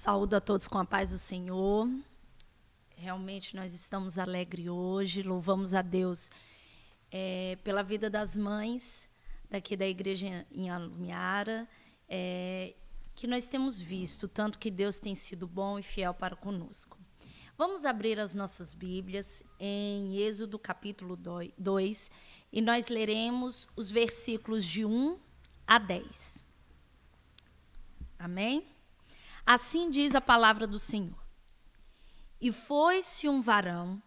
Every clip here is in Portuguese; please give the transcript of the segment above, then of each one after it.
Saúdo a todos com a paz do Senhor. Realmente nós estamos alegres hoje, louvamos a Deus é, pela vida das mães daqui da igreja em Alumiara, é, que nós temos visto, tanto que Deus tem sido bom e fiel para conosco. Vamos abrir as nossas Bíblias em Êxodo capítulo 2 e nós leremos os versículos de 1 a 10. Amém? Assim diz a palavra do Senhor. E foi-se um varão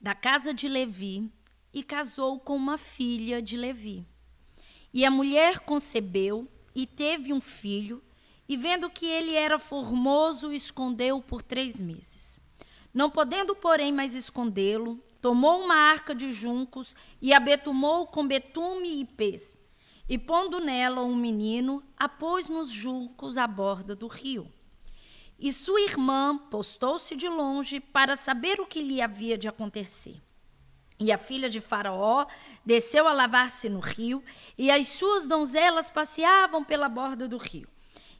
da casa de Levi e casou com uma filha de Levi. E a mulher concebeu e teve um filho, e vendo que ele era formoso, escondeu por três meses. Não podendo, porém, mais escondê-lo, tomou uma arca de juncos e a betumou com betume e pez. E pondo nela um menino, a pôs nos juncos à borda do rio. E sua irmã postou-se de longe para saber o que lhe havia de acontecer. E a filha de Faraó desceu a lavar-se no rio, e as suas donzelas passeavam pela borda do rio.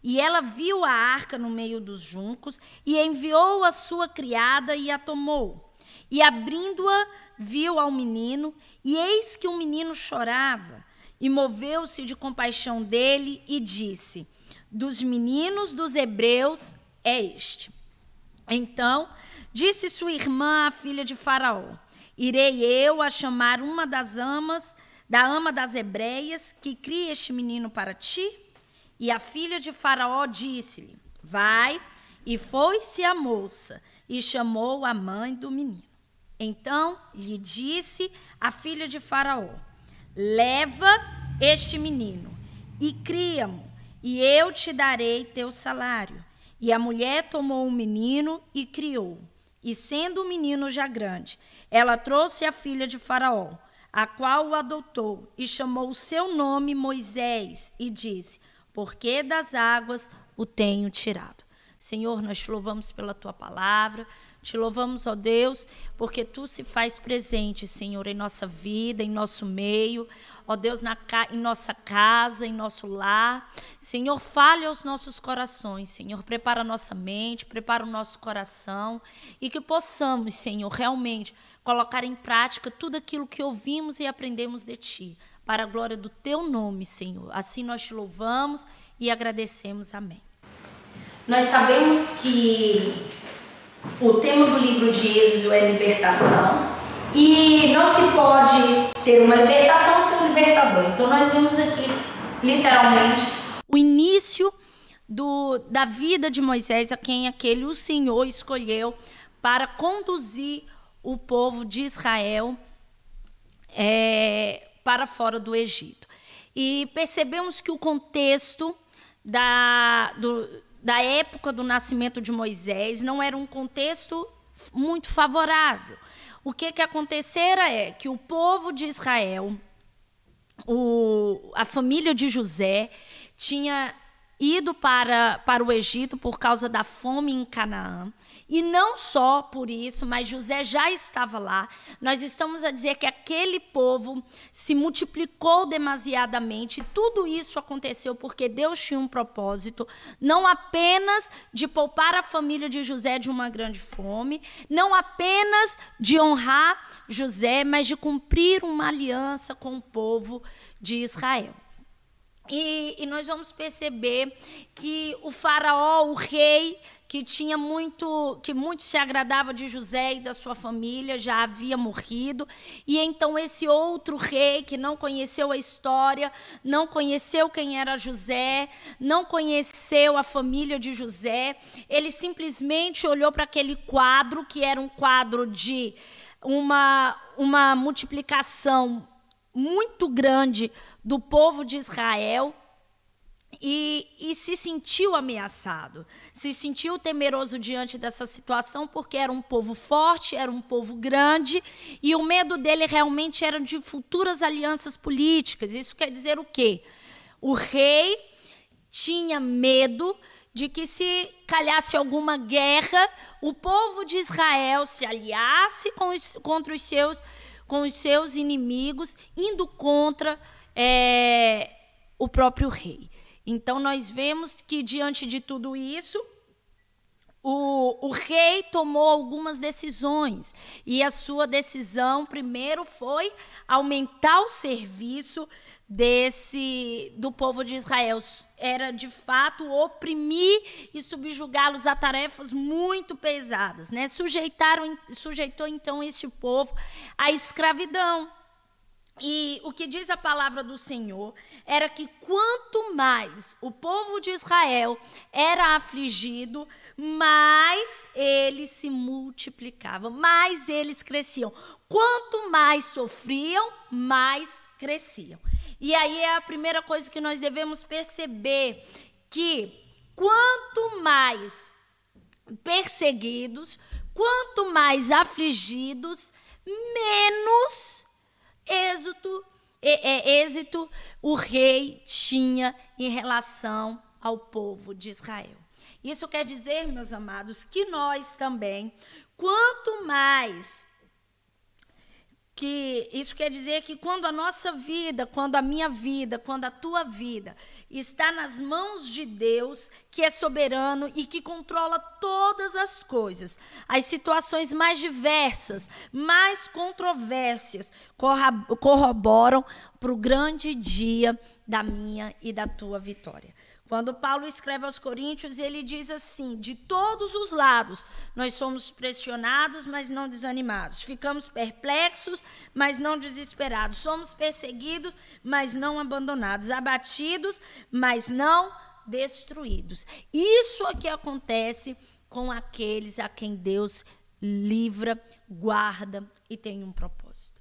E ela viu a arca no meio dos juncos, e enviou a sua criada e a tomou. E abrindo-a, viu ao menino, e eis que o menino chorava. E moveu-se de compaixão dele e disse: Dos meninos dos hebreus é este. Então disse sua irmã, a filha de Faraó: Irei eu a chamar uma das amas, da ama das hebreias, que cria este menino para ti? E a filha de Faraó disse-lhe: Vai. E foi-se a moça e chamou a mãe do menino. Então lhe disse a filha de Faraó: Leva este menino e cria-mo, e eu te darei teu salário. E a mulher tomou o um menino e criou. E sendo o menino já grande, ela trouxe a filha de Faraó, a qual o adotou, e chamou o seu nome Moisés, e disse: Porque das águas o tenho tirado. Senhor, nós te louvamos pela tua palavra, te louvamos, ó Deus, porque tu se faz presente, Senhor, em nossa vida, em nosso meio ó Deus, na, em nossa casa, em nosso lar. Senhor, fale aos nossos corações, Senhor, prepara a nossa mente, prepara o nosso coração e que possamos, Senhor, realmente colocar em prática tudo aquilo que ouvimos e aprendemos de Ti, para a glória do Teu nome, Senhor. Assim nós te louvamos e agradecemos. Amém. Nós sabemos que o tema do livro de Êxodo é libertação. E não se pode ter uma libertação sem um libertador. Então nós vemos aqui, literalmente, o início do, da vida de Moisés, a quem aquele o Senhor escolheu para conduzir o povo de Israel é, para fora do Egito. E percebemos que o contexto da, do, da época do nascimento de Moisés não era um contexto muito favorável o que, que acontecera é que o povo de Israel, o, a família de José, tinha ido para, para o Egito por causa da fome em Canaã. E não só por isso, mas José já estava lá. Nós estamos a dizer que aquele povo se multiplicou demasiadamente. Tudo isso aconteceu porque Deus tinha um propósito, não apenas de poupar a família de José de uma grande fome, não apenas de honrar José, mas de cumprir uma aliança com o povo de Israel. E, e, nós vamos perceber que o faraó, o rei, que tinha muito, que muito se agradava de José e da sua família, já havia morrido, e então esse outro rei que não conheceu a história, não conheceu quem era José, não conheceu a família de José, ele simplesmente olhou para aquele quadro que era um quadro de uma uma multiplicação muito grande do povo de Israel e, e, se sentiu ameaçado, se sentiu temeroso diante dessa situação, porque era um povo forte, era um povo grande, e o medo dele realmente era de futuras alianças políticas. Isso quer dizer o quê? O rei tinha medo de que, se calhasse alguma guerra, o povo de Israel se aliasse os, contra os seus, com os seus inimigos, indo contra é, o próprio rei. Então, nós vemos que, diante de tudo isso, o, o rei tomou algumas decisões. E a sua decisão, primeiro, foi aumentar o serviço desse do povo de Israel era de fato oprimir e subjugá-los a tarefas muito pesadas, né? Sujeitaram sujeitou então este povo à escravidão. E o que diz a palavra do Senhor era que quanto mais o povo de Israel era afligido, mais eles se multiplicavam, mais eles cresciam. Quanto mais sofriam, mais cresciam. E aí é a primeira coisa que nós devemos perceber que quanto mais perseguidos, quanto mais afligidos, menos êxito, é, é, êxito o rei tinha em relação ao povo de Israel. Isso quer dizer, meus amados, que nós também, quanto mais que isso quer dizer que quando a nossa vida, quando a minha vida, quando a tua vida está nas mãos de Deus, que é soberano e que controla todas as coisas, as situações mais diversas, mais controvérsias, corroboram para o grande dia da minha e da tua vitória. Quando Paulo escreve aos Coríntios, ele diz assim: de todos os lados, nós somos pressionados, mas não desanimados. Ficamos perplexos, mas não desesperados. Somos perseguidos, mas não abandonados. Abatidos, mas não destruídos. Isso é que acontece com aqueles a quem Deus livra, guarda e tem um propósito.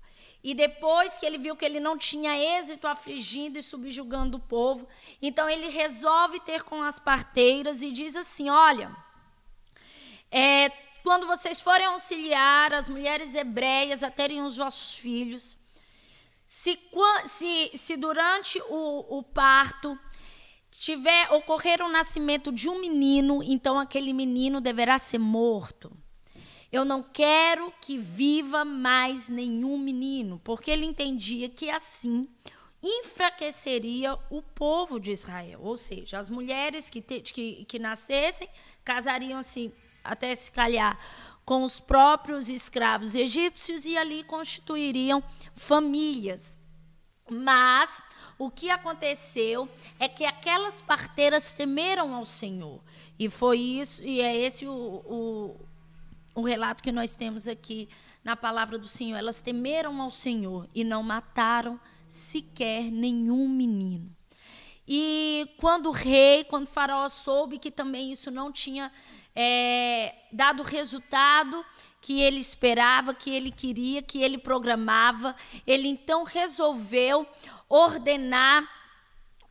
E depois que ele viu que ele não tinha êxito afligindo e subjugando o povo, então ele resolve ter com as parteiras e diz assim: Olha, é, quando vocês forem auxiliar as mulheres hebreias a terem os vossos filhos, se, se, se durante o, o parto tiver ocorrer o nascimento de um menino, então aquele menino deverá ser morto. Eu não quero que viva mais nenhum menino, porque ele entendia que assim enfraqueceria o povo de Israel. Ou seja, as mulheres que, te, que, que nascessem casariam-se até se calhar com os próprios escravos egípcios e ali constituiriam famílias. Mas o que aconteceu é que aquelas parteiras temeram ao Senhor. E foi isso, e é esse o, o o relato que nós temos aqui na palavra do Senhor. Elas temeram ao Senhor e não mataram sequer nenhum menino. E quando o rei, quando o faraó soube que também isso não tinha é, dado o resultado que ele esperava, que ele queria, que ele programava, ele então resolveu ordenar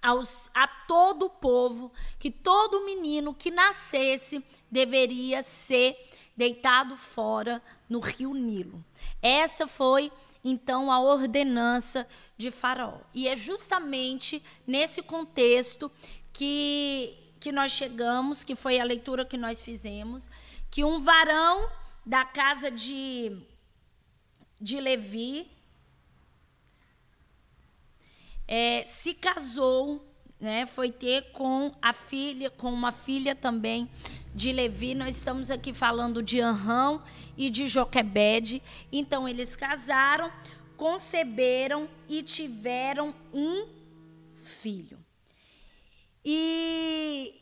aos, a todo o povo que todo menino que nascesse deveria ser deitado fora no rio Nilo. Essa foi então a ordenança de Faraó. E é justamente nesse contexto que que nós chegamos, que foi a leitura que nós fizemos, que um varão da casa de de Levi é, se casou, né, foi ter com a filha, com uma filha também de Levi, nós estamos aqui falando de Anrão e de Joquebede. Então eles casaram, conceberam e tiveram um filho. E,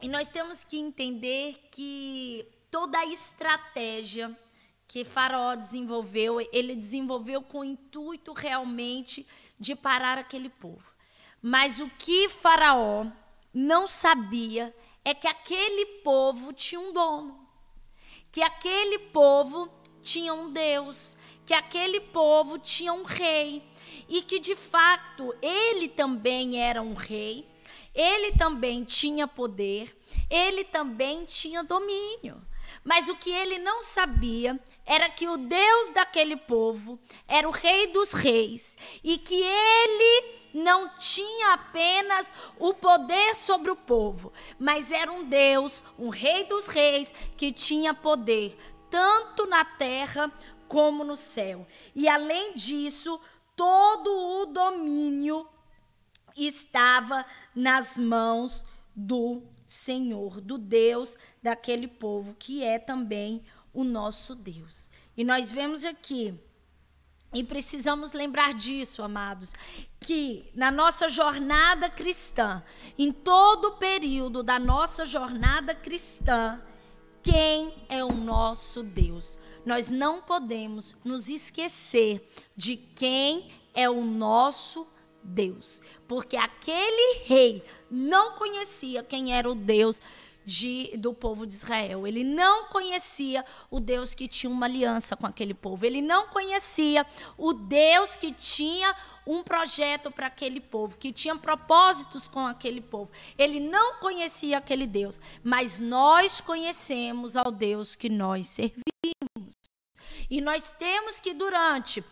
e nós temos que entender que toda a estratégia que Faraó desenvolveu, ele desenvolveu com o intuito realmente de parar aquele povo. Mas o que Faraó não sabia é que aquele povo tinha um dono, que aquele povo tinha um Deus, que aquele povo tinha um rei e que de fato ele também era um rei, ele também tinha poder, ele também tinha domínio. Mas o que ele não sabia era que o Deus daquele povo era o Rei dos Reis e que ele não tinha apenas o poder sobre o povo, mas era um Deus, um Rei dos Reis, que tinha poder tanto na terra como no céu. E além disso, todo o domínio estava nas mãos do Senhor, do Deus daquele povo, que é também o nosso Deus. E nós vemos aqui, e precisamos lembrar disso, amados, que na nossa jornada cristã, em todo o período da nossa jornada cristã, quem é o nosso Deus? Nós não podemos nos esquecer de quem é o nosso Deus, porque aquele rei não conhecia quem era o Deus de, do povo de Israel. Ele não conhecia o Deus que tinha uma aliança com aquele povo. Ele não conhecia o Deus que tinha um projeto para aquele povo, que tinha propósitos com aquele povo. Ele não conhecia aquele Deus, mas nós conhecemos ao Deus que nós servimos. E nós temos que, durante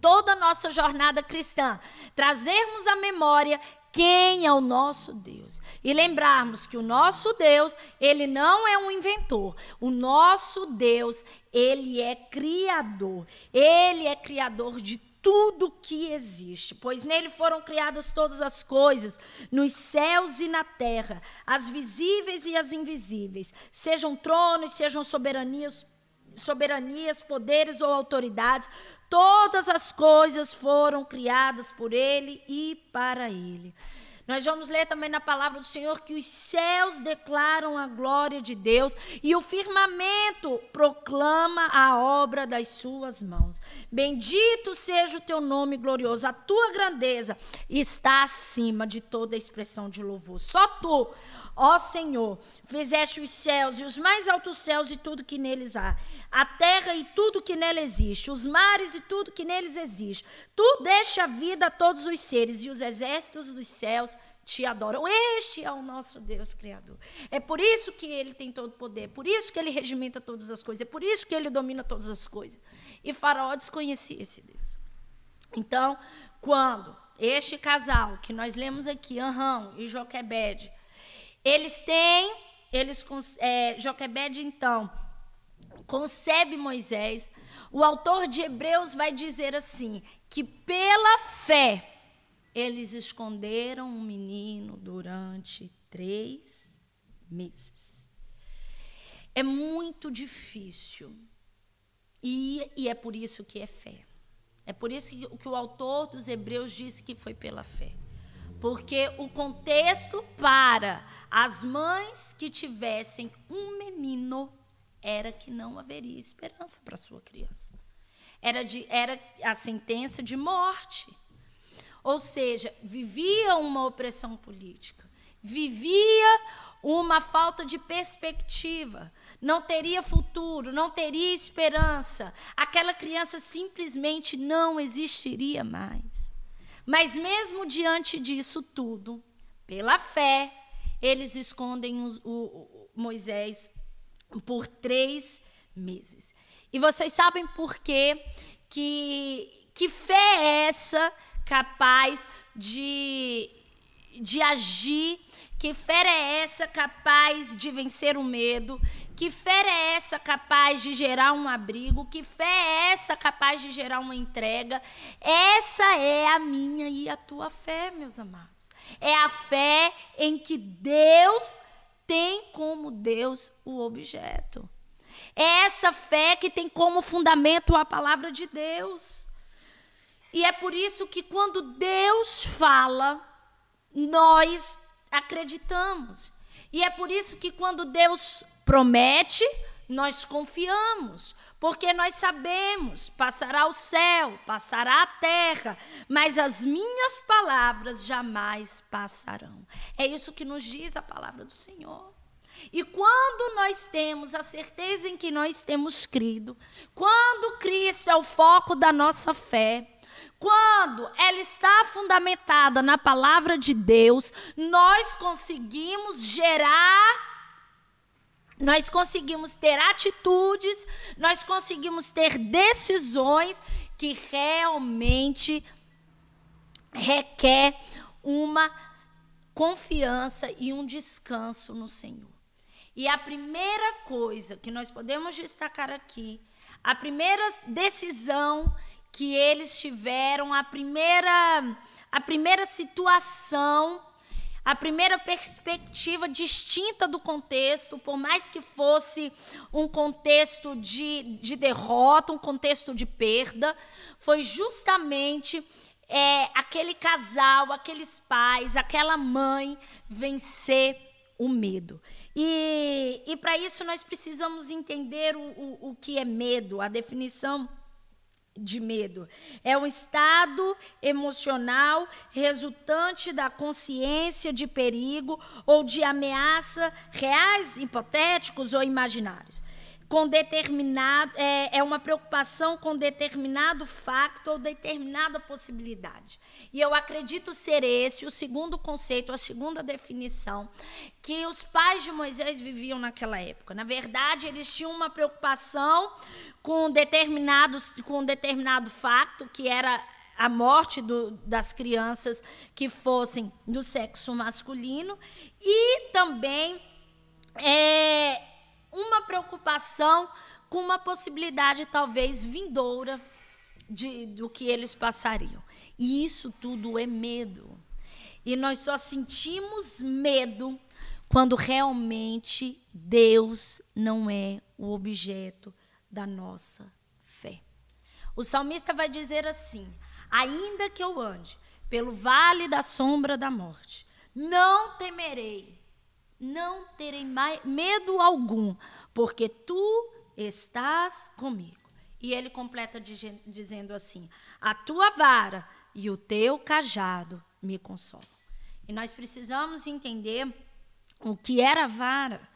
toda a nossa jornada cristã, trazermos à memória quem é o nosso Deus. E lembrarmos que o nosso Deus, ele não é um inventor. O nosso Deus, ele é criador. Ele é criador de tudo que existe, pois nele foram criadas todas as coisas, nos céus e na terra, as visíveis e as invisíveis, sejam tronos, sejam soberanias, soberanias, poderes ou autoridades, todas as coisas foram criadas por Ele e para Ele. Nós vamos ler também na palavra do Senhor que os céus declaram a glória de Deus e o firmamento proclama a obra das suas mãos. Bendito seja o teu nome glorioso, a tua grandeza está acima de toda expressão de louvor. Só tu, ó Senhor, fizeste os céus e os mais altos céus e tudo que neles há a terra e tudo que nela existe, os mares e tudo que neles existe. Tu deixa a vida a todos os seres e os exércitos dos céus te adoram. Este é o nosso Deus Criador. É por isso que ele tem todo o poder, é por isso que ele regimenta todas as coisas, é por isso que ele domina todas as coisas. E Faraó desconhecia esse Deus. Então, quando este casal que nós lemos aqui, Anrão e Joquebede, eles têm, eles, é, Joquebede, então, concebe Moisés, o autor de Hebreus vai dizer assim: que pela fé eles esconderam um menino durante três meses. É muito difícil. E, e é por isso que é fé. É por isso que, que o autor dos Hebreus disse que foi pela fé. Porque o contexto para as mães que tivessem um menino era que não haveria esperança para sua criança. Era, de, era a sentença de morte. Ou seja, vivia uma opressão política, vivia uma falta de perspectiva, não teria futuro, não teria esperança. Aquela criança simplesmente não existiria mais. Mas, mesmo diante disso tudo, pela fé, eles escondem os, o, o Moisés por três meses. E vocês sabem por quê? Que, que fé é essa capaz de, de agir? Que fé é essa capaz de vencer o medo? Que fé é essa capaz de gerar um abrigo? Que fé é essa capaz de gerar uma entrega? Essa é a minha e a tua fé, meus amados. É a fé em que Deus tem como Deus o objeto. É essa fé que tem como fundamento a palavra de Deus. E é por isso que quando Deus fala, nós acreditamos. E é por isso que quando Deus promete, nós confiamos, porque nós sabemos: passará o céu, passará a terra, mas as minhas palavras jamais passarão. É isso que nos diz a palavra do Senhor. E quando nós temos a certeza em que nós temos crido, quando Cristo é o foco da nossa fé, quando ela está fundamentada na palavra de Deus, nós conseguimos gerar nós conseguimos ter atitudes, nós conseguimos ter decisões que realmente requer uma confiança e um descanso no Senhor. E a primeira coisa que nós podemos destacar aqui, a primeira decisão que eles tiveram, a primeira a primeira situação a primeira perspectiva distinta do contexto, por mais que fosse um contexto de, de derrota, um contexto de perda, foi justamente é, aquele casal, aqueles pais, aquela mãe vencer o medo. E, e para isso nós precisamos entender o, o, o que é medo, a definição de medo. É um estado emocional resultante da consciência de perigo ou de ameaça reais, hipotéticos ou imaginários com determinado é, é uma preocupação com determinado facto ou determinada possibilidade. E eu acredito ser esse o segundo conceito, a segunda definição que os pais de Moisés viviam naquela época. Na verdade, eles tinham uma preocupação com determinados com determinado facto que era a morte do, das crianças que fossem do sexo masculino e também é, uma preocupação com uma possibilidade talvez vindoura de, do que eles passariam. E isso tudo é medo. E nós só sentimos medo quando realmente Deus não é o objeto da nossa fé. O salmista vai dizer assim: Ainda que eu ande pelo vale da sombra da morte, não temerei não terei mais medo algum, porque tu estás comigo. E ele completa dizendo assim: A tua vara e o teu cajado me consolam. E nós precisamos entender o que era a vara.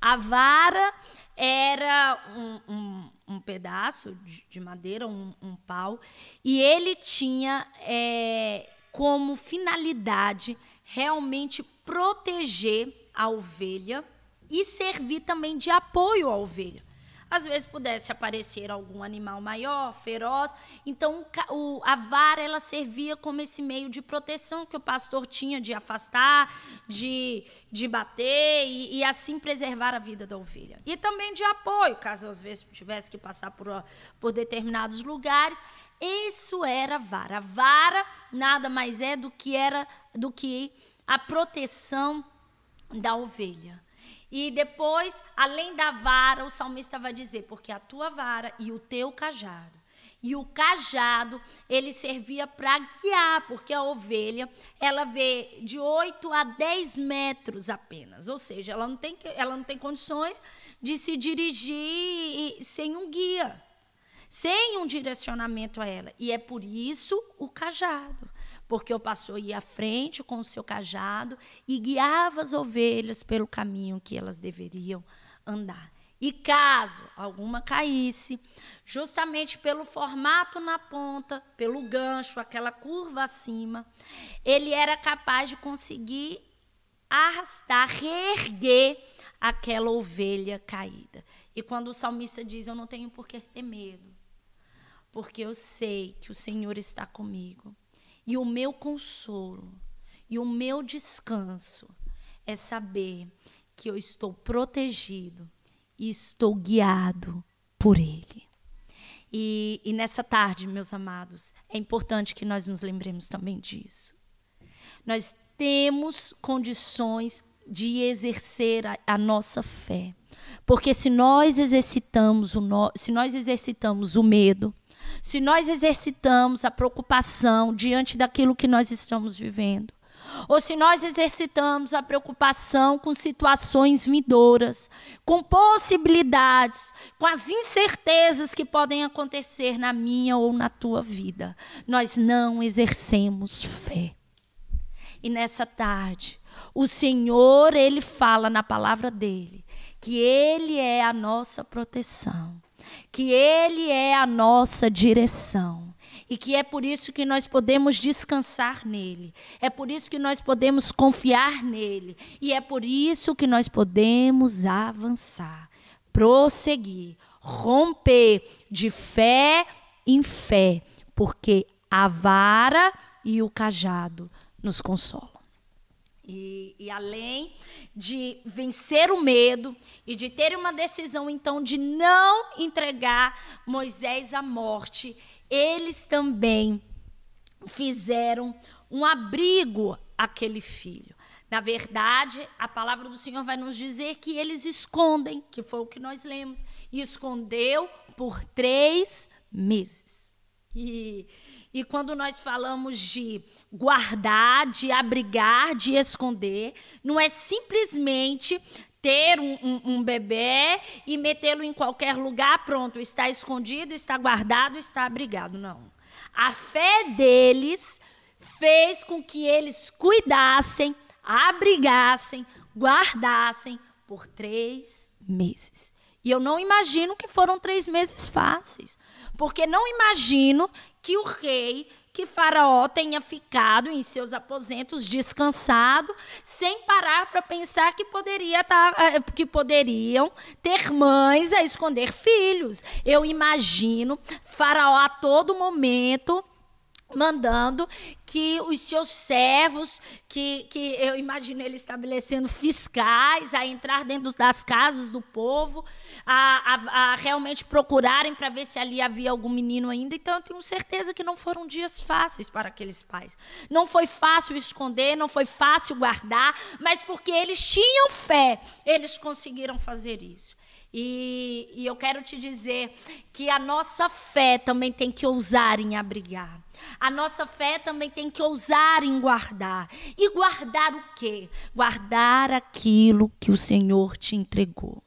A vara era um, um, um pedaço de, de madeira, um, um, pau, e ele tinha é, como finalidade realmente proteger a ovelha e servir também de apoio à ovelha. Às vezes pudesse aparecer algum animal maior, feroz, então o, a vara ela servia como esse meio de proteção que o pastor tinha de afastar, de, de bater e, e assim preservar a vida da ovelha. E também de apoio, caso às vezes tivesse que passar por, por determinados lugares. Isso era a vara. A vara nada mais é do que era do que a proteção da ovelha. E depois, além da vara, o salmista vai dizer: porque a tua vara e o teu cajado. E o cajado, ele servia para guiar, porque a ovelha, ela vê de 8 a 10 metros apenas. Ou seja, ela não tem, ela não tem condições de se dirigir sem um guia, sem um direcionamento a ela. E é por isso o cajado porque o pastor ia à frente com o seu cajado e guiava as ovelhas pelo caminho que elas deveriam andar. E caso alguma caísse, justamente pelo formato na ponta, pelo gancho, aquela curva acima, ele era capaz de conseguir arrastar, reerguer aquela ovelha caída. E quando o salmista diz: Eu não tenho por que ter medo, porque eu sei que o Senhor está comigo. E o meu consolo e o meu descanso é saber que eu estou protegido e estou guiado por Ele. E, e, nessa tarde, meus amados, é importante que nós nos lembremos também disso. Nós temos condições de exercer a, a nossa fé. Porque se nós exercitamos o no, se nós exercitamos o medo, se nós exercitamos a preocupação diante daquilo que nós estamos vivendo, ou se nós exercitamos a preocupação com situações vindouras, com possibilidades, com as incertezas que podem acontecer na minha ou na tua vida, nós não exercemos fé. E nessa tarde, o Senhor, ele fala na palavra dele que ele é a nossa proteção que Ele é a nossa direção. E que é por isso que nós podemos descansar nele. É por isso que nós podemos confiar nele. E é por isso que nós podemos avançar, prosseguir, romper de fé em fé, porque a vara e o cajado nos consolam. E, e, além de vencer o medo e de ter uma decisão, então, de não entregar Moisés à morte, eles também fizeram um abrigo àquele filho. Na verdade, a palavra do Senhor vai nos dizer que eles escondem, que foi o que nós lemos, e escondeu por três meses. E, e quando nós falamos de guardar, de abrigar, de esconder, não é simplesmente ter um, um, um bebê e metê-lo em qualquer lugar, pronto, está escondido, está guardado, está abrigado. Não. A fé deles fez com que eles cuidassem, abrigassem, guardassem por três meses. E eu não imagino que foram três meses fáceis, porque não imagino que o rei que Faraó tenha ficado em seus aposentos descansado, sem parar para pensar que, poderia tá, eh, que poderiam ter mães a esconder filhos. Eu imagino Faraó a todo momento mandando que os seus servos, que, que eu imagino ele estabelecendo fiscais a entrar dentro das casas do povo, a, a, a realmente procurarem para ver se ali havia algum menino ainda. Então eu tenho certeza que não foram dias fáceis para aqueles pais. Não foi fácil esconder, não foi fácil guardar, mas porque eles tinham fé, eles conseguiram fazer isso. E, e eu quero te dizer que a nossa fé também tem que ousar em abrigar. A nossa fé também tem que ousar em guardar. E guardar o quê? Guardar aquilo que o Senhor te entregou.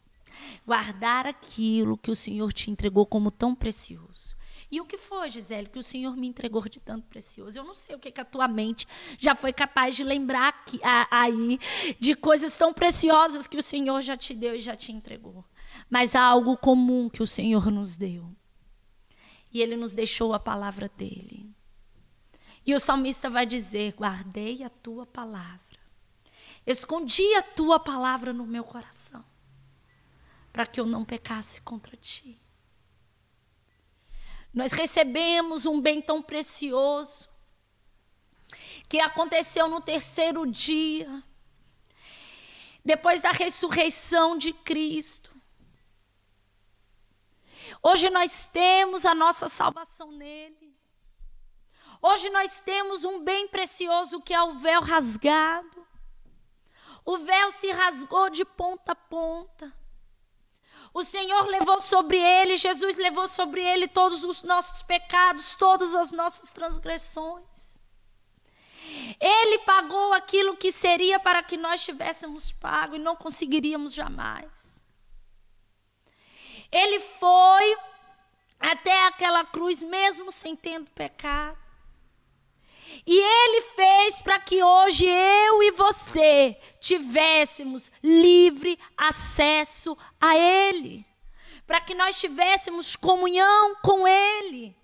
Guardar aquilo que o Senhor te entregou como tão precioso. E o que foi, Gisele, que o Senhor me entregou de tanto precioso? Eu não sei o que, que a tua mente já foi capaz de lembrar a, aí de coisas tão preciosas que o Senhor já te deu e já te entregou. Mas há algo comum que o Senhor nos deu. E Ele nos deixou a palavra dele. E o salmista vai dizer: Guardei a tua palavra, escondi a tua palavra no meu coração, para que eu não pecasse contra ti. Nós recebemos um bem tão precioso, que aconteceu no terceiro dia, depois da ressurreição de Cristo. Hoje nós temos a nossa salvação nele. Hoje nós temos um bem precioso que é o véu rasgado. O véu se rasgou de ponta a ponta. O Senhor levou sobre ele, Jesus levou sobre ele todos os nossos pecados, todas as nossas transgressões. Ele pagou aquilo que seria para que nós tivéssemos pago e não conseguiríamos jamais. Ele foi até aquela cruz, mesmo sem tendo pecado. E Ele fez para que hoje eu e você tivéssemos livre acesso a Ele, para que nós tivéssemos comunhão com Ele,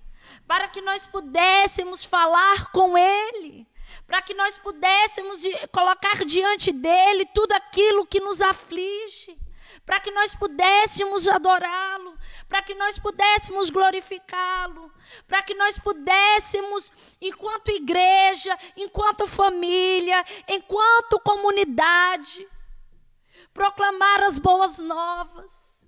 para que nós pudéssemos falar com Ele, para que nós pudéssemos colocar diante dele tudo aquilo que nos aflige. Para que nós pudéssemos adorá-lo, para que nós pudéssemos glorificá-lo, para que nós pudéssemos, enquanto igreja, enquanto família, enquanto comunidade, proclamar as boas novas.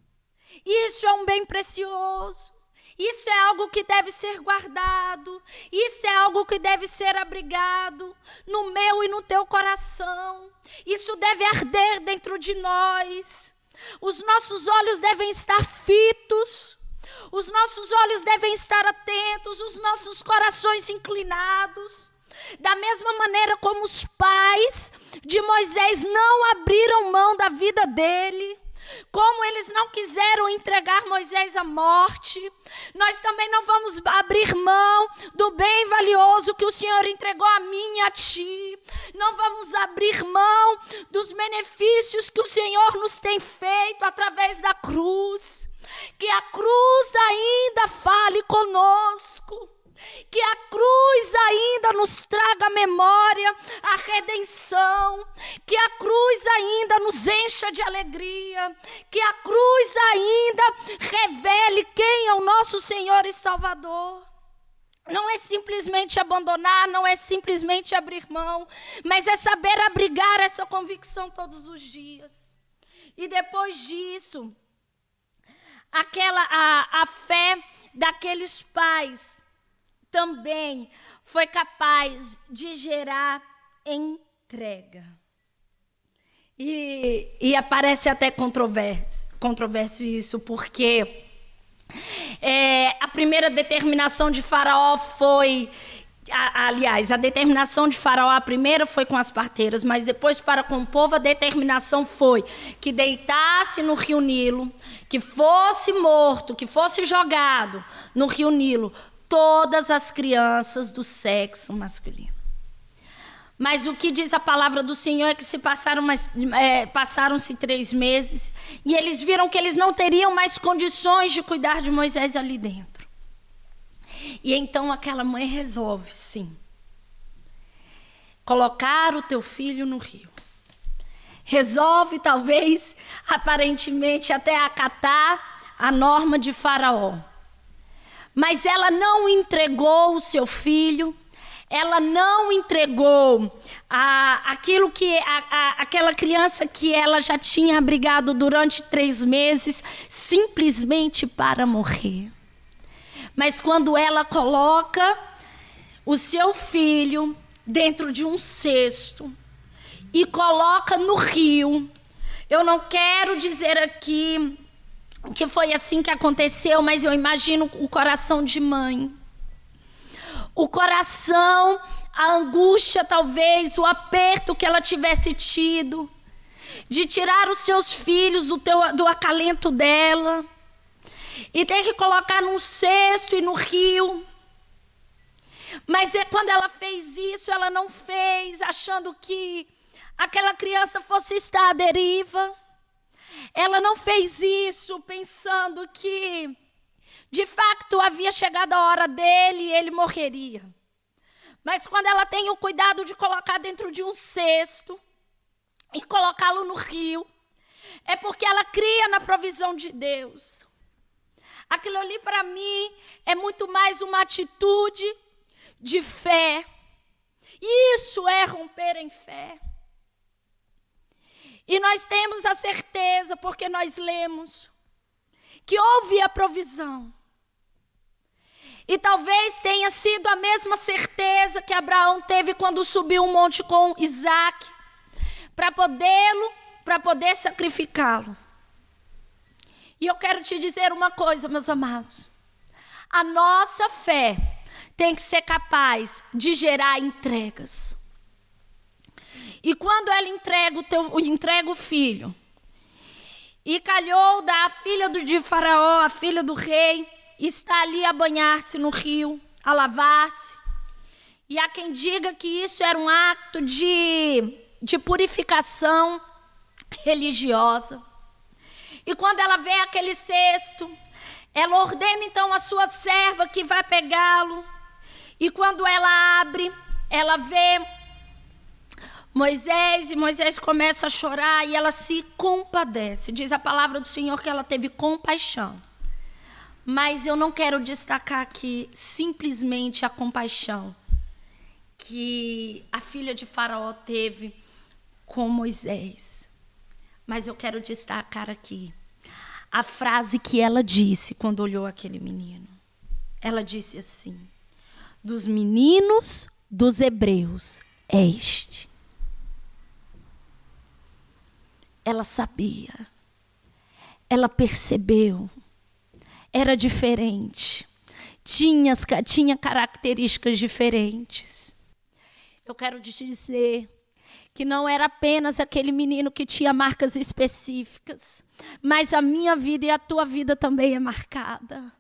Isso é um bem precioso. Isso é algo que deve ser guardado. Isso é algo que deve ser abrigado no meu e no teu coração. Isso deve arder dentro de nós. Os nossos olhos devem estar fitos, os nossos olhos devem estar atentos, os nossos corações inclinados. Da mesma maneira como os pais de Moisés não abriram mão da vida dele, como eles não quiseram entregar Moisés à morte, nós também não vamos abrir mão do bem valioso que o Senhor entregou a mim e a ti. Não vamos abrir mão dos benefícios que o Senhor nos tem feito através da cruz. Que a cruz ainda fale conosco que a cruz ainda nos traga memória a redenção, que a cruz ainda nos encha de alegria, que a cruz ainda revele quem é o nosso Senhor e Salvador. Não é simplesmente abandonar, não é simplesmente abrir mão, mas é saber abrigar essa convicção todos os dias. E depois disso, aquela a, a fé daqueles pais também foi capaz de gerar entrega. E, e aparece até controverso, controverso isso, porque é, a primeira determinação de Faraó foi. Aliás, a determinação de Faraó, a primeira foi com as parteiras, mas depois, para com o povo, a determinação foi que deitasse no rio Nilo, que fosse morto, que fosse jogado no rio Nilo, todas as crianças do sexo masculino. Mas o que diz a palavra do Senhor é que se passaram é, passaram-se três meses e eles viram que eles não teriam mais condições de cuidar de Moisés ali dentro. E então aquela mãe resolve, sim, colocar o teu filho no rio. Resolve, talvez, aparentemente, até acatar a norma de Faraó. Mas ela não entregou o seu filho ela não entregou a, aquilo que a, a, aquela criança que ela já tinha abrigado durante três meses simplesmente para morrer. Mas quando ela coloca o seu filho dentro de um cesto e coloca no rio, eu não quero dizer aqui que foi assim que aconteceu, mas eu imagino o coração de mãe o coração, a angústia, talvez, o aperto que ela tivesse tido, de tirar os seus filhos do, teu, do acalento dela, e ter que colocar num cesto e no rio. Mas é quando ela fez isso, ela não fez achando que aquela criança fosse estar à deriva. Ela não fez isso pensando que de facto, havia chegado a hora dele e ele morreria. Mas quando ela tem o cuidado de colocar dentro de um cesto e colocá-lo no rio, é porque ela cria na provisão de Deus. Aquilo ali para mim é muito mais uma atitude de fé. Isso é romper em fé. E nós temos a certeza, porque nós lemos, que houve a provisão. E talvez tenha sido a mesma certeza que Abraão teve quando subiu um monte com Isaac, para podê-lo, para poder sacrificá-lo. E eu quero te dizer uma coisa, meus amados. A nossa fé tem que ser capaz de gerar entregas. E quando ela entrega o, teu, entrega o filho, e calhou da filha do, de Faraó, a filha do rei, está ali a banhar-se no rio, a lavar-se. E há quem diga que isso era um acto de, de purificação religiosa. E quando ela vê aquele cesto, ela ordena então a sua serva que vai pegá-lo. E quando ela abre, ela vê Moisés, e Moisés começa a chorar e ela se compadece. Diz a palavra do Senhor que ela teve compaixão. Mas eu não quero destacar aqui simplesmente a compaixão que a filha de Faraó teve com Moisés. Mas eu quero destacar aqui a frase que ela disse quando olhou aquele menino. Ela disse assim: Dos meninos dos hebreus é este. Ela sabia, ela percebeu era diferente. Tinha, tinha características diferentes. Eu quero te dizer que não era apenas aquele menino que tinha marcas específicas, mas a minha vida e a tua vida também é marcada.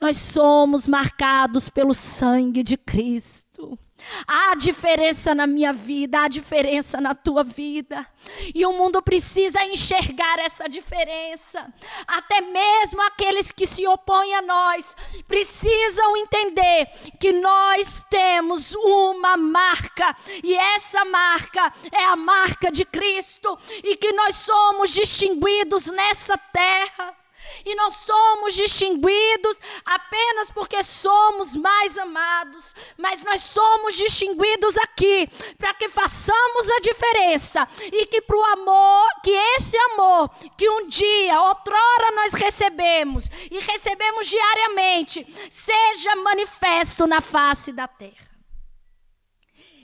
Nós somos marcados pelo sangue de Cristo. Há diferença na minha vida, há diferença na tua vida. E o mundo precisa enxergar essa diferença. Até mesmo aqueles que se opõem a nós precisam entender que nós temos uma marca. E essa marca é a marca de Cristo. E que nós somos distinguidos nessa terra. E nós somos distinguidos apenas porque somos mais amados, mas nós somos distinguidos aqui para que façamos a diferença e que para o amor, que esse amor que um dia, outrora nós recebemos e recebemos diariamente, seja manifesto na face da terra.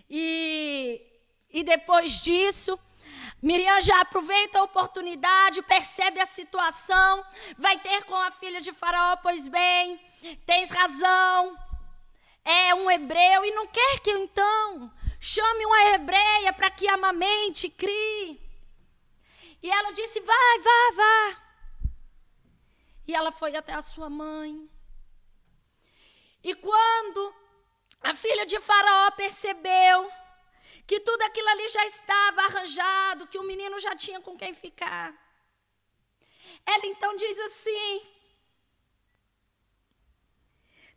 E, e depois disso, Miriam já aproveita a oportunidade, percebe a situação, vai ter com a filha de Faraó, pois bem, tens razão, é um hebreu e não quer que eu então chame uma hebreia para que amamente crie. E ela disse: vai, vá, vá. E ela foi até a sua mãe. E quando a filha de Faraó percebeu que tudo aquilo ali já estava arranjado, que o menino já tinha com quem ficar. Ela então diz assim: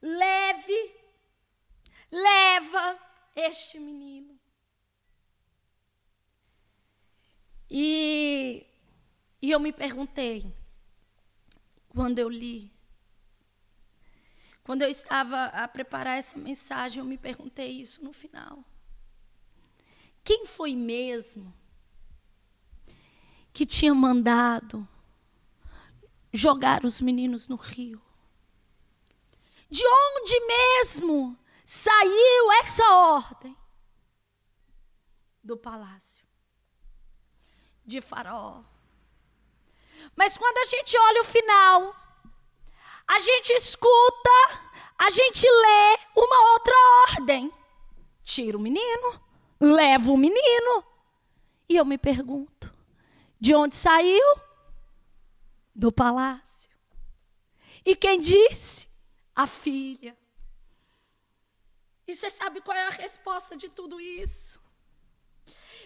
leve, leva este menino. E, e eu me perguntei, quando eu li, quando eu estava a preparar essa mensagem, eu me perguntei isso no final. Quem foi mesmo que tinha mandado jogar os meninos no rio? De onde mesmo saiu essa ordem? Do palácio de Faraó. Mas quando a gente olha o final, a gente escuta, a gente lê uma outra ordem. Tira o menino, leva o menino. E eu me pergunto: de onde saiu? Do palácio. E quem disse? A filha. E você sabe qual é a resposta de tudo isso?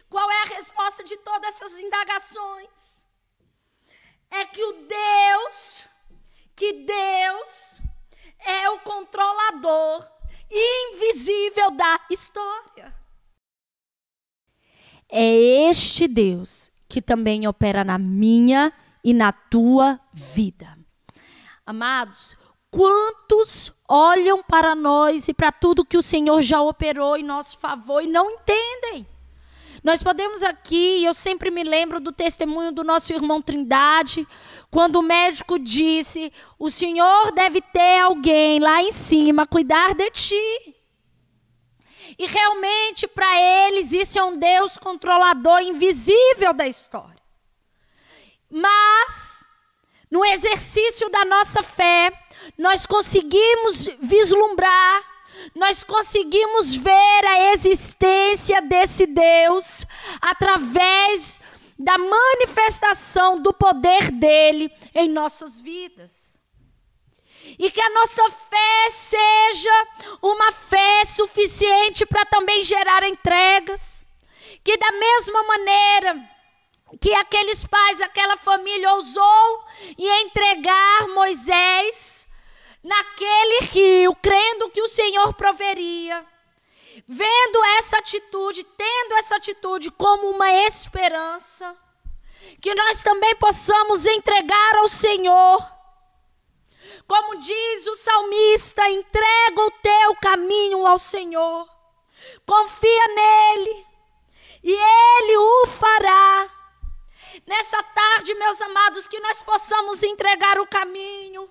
Qual é a resposta de todas essas indagações? É que o Deus, que Deus é o controlador invisível da história. É este Deus que também opera na minha e na tua vida. Amados, quantos olham para nós e para tudo que o Senhor já operou em nosso favor e não entendem? Nós podemos aqui, eu sempre me lembro do testemunho do nosso irmão Trindade, quando o médico disse: O Senhor deve ter alguém lá em cima cuidar de ti. E realmente, para eles, isso é um Deus controlador invisível da história. Mas, no exercício da nossa fé, nós conseguimos vislumbrar, nós conseguimos ver a existência desse Deus através da manifestação do poder dele em nossas vidas. E que a nossa fé seja uma fé suficiente para também gerar entregas. Que da mesma maneira que aqueles pais, aquela família ousou e entregar Moisés naquele rio, crendo que o Senhor proveria. Vendo essa atitude, tendo essa atitude como uma esperança, que nós também possamos entregar ao Senhor como diz o salmista, entrega o teu caminho ao Senhor. Confia nele e ele o fará. Nessa tarde, meus amados, que nós possamos entregar o caminho,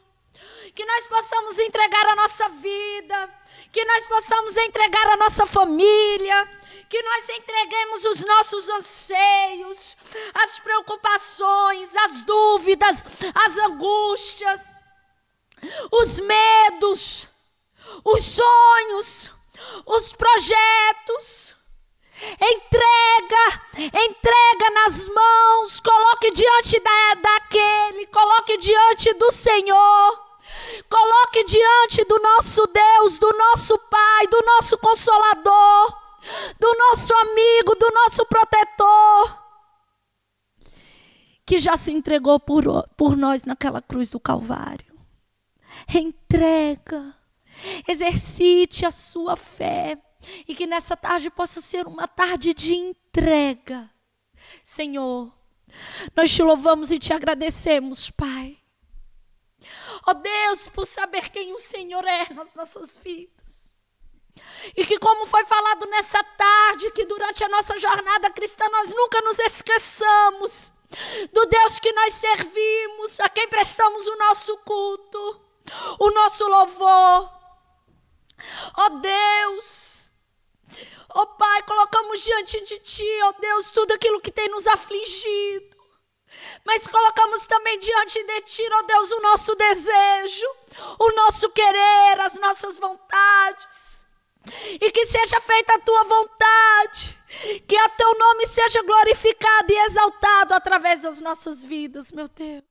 que nós possamos entregar a nossa vida, que nós possamos entregar a nossa família, que nós entreguemos os nossos anseios, as preocupações, as dúvidas, as angústias os medos, os sonhos, os projetos. Entrega, entrega nas mãos, coloque diante da, daquele, coloque diante do Senhor, coloque diante do nosso Deus, do nosso Pai, do nosso Consolador, do nosso amigo, do nosso protetor, que já se entregou por, por nós naquela cruz do Calvário entrega, exercite a sua fé e que nessa tarde possa ser uma tarde de entrega. Senhor, nós te louvamos e te agradecemos, Pai. Ó oh Deus, por saber quem o Senhor é nas nossas vidas. E que, como foi falado nessa tarde, que durante a nossa jornada cristã nós nunca nos esqueçamos do Deus que nós servimos, a quem prestamos o nosso culto o nosso louvor. Ó oh Deus, ó oh Pai, colocamos diante de Ti, ó Deus, tudo aquilo que tem nos afligido. Mas colocamos também diante de Ti, ó Deus, o nosso desejo, o nosso querer, as nossas vontades. E que seja feita a Tua vontade, que a Teu nome seja glorificado e exaltado através das nossas vidas, meu Deus.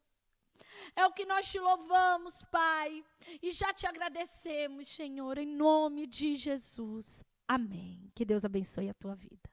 É o que nós te louvamos, Pai, e já te agradecemos, Senhor, em nome de Jesus. Amém. Que Deus abençoe a tua vida.